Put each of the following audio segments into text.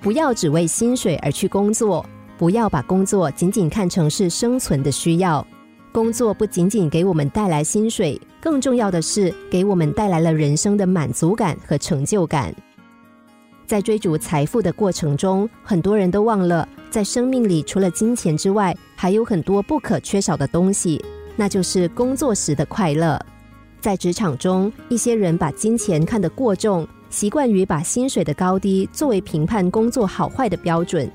不要只为薪水而去工作，不要把工作仅仅看成是生存的需要。工作不仅仅给我们带来薪水，更重要的是给我们带来了人生的满足感和成就感。在追逐财富的过程中，很多人都忘了，在生命里除了金钱之外，还有很多不可缺少的东西，那就是工作时的快乐。在职场中，一些人把金钱看得过重，习惯于把薪水的高低作为评判工作好坏的标准。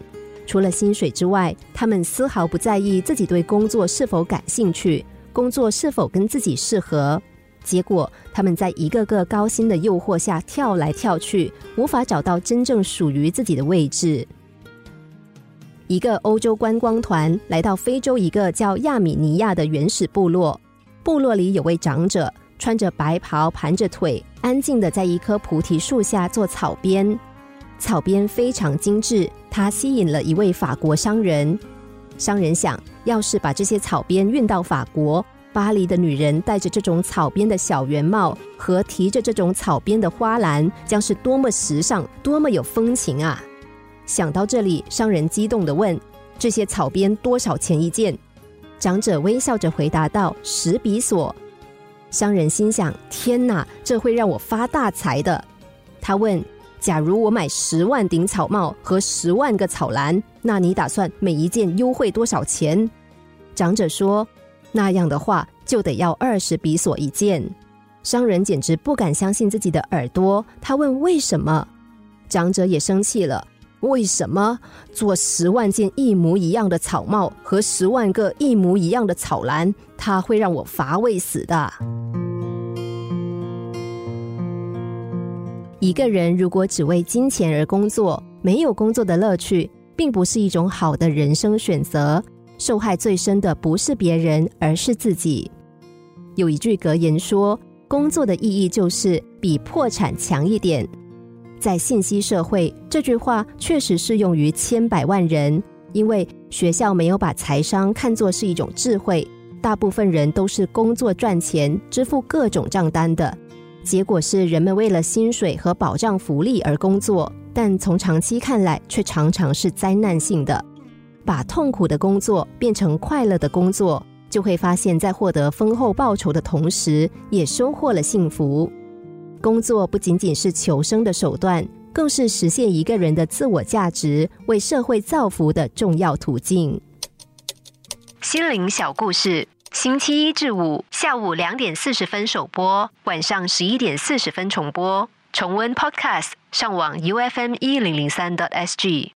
除了薪水之外，他们丝毫不在意自己对工作是否感兴趣，工作是否跟自己适合。结果，他们在一个个高薪的诱惑下跳来跳去，无法找到真正属于自己的位置。一个欧洲观光团来到非洲一个叫亚米尼亚的原始部落，部落里有位长者，穿着白袍，盘着腿，安静的在一棵菩提树下做草编。草编非常精致，它吸引了一位法国商人。商人想，要是把这些草编运到法国。巴黎的女人戴着这种草编的小圆帽和提着这种草编的花篮，将是多么时尚，多么有风情啊！想到这里，商人激动地问：“这些草编多少钱一件？”长者微笑着回答道：“十比索。”商人心想：“天哪，这会让我发大财的。”他问：“假如我买十万顶草帽和十万个草篮，那你打算每一件优惠多少钱？”长者说。那样的话，就得要二十比索一件。商人简直不敢相信自己的耳朵，他问：“为什么？”长者也生气了：“为什么做十万件一模一样的草帽和十万个一模一样的草篮，他会让我乏味死的？”一个人如果只为金钱而工作，没有工作的乐趣，并不是一种好的人生选择。受害最深的不是别人，而是自己。有一句格言说：“工作的意义就是比破产强一点。”在信息社会，这句话确实适用于千百万人，因为学校没有把财商看作是一种智慧，大部分人都是工作赚钱、支付各种账单的。结果是人们为了薪水和保障福利而工作，但从长期看来，却常常是灾难性的。把痛苦的工作变成快乐的工作，就会发现，在获得丰厚报酬的同时，也收获了幸福。工作不仅仅是求生的手段，更是实现一个人的自我价值、为社会造福的重要途径。心灵小故事，星期一至五下午两点四十分首播，晚上十一点四十分重播。重温 Podcast，上网 U F M 一零零三 t S G。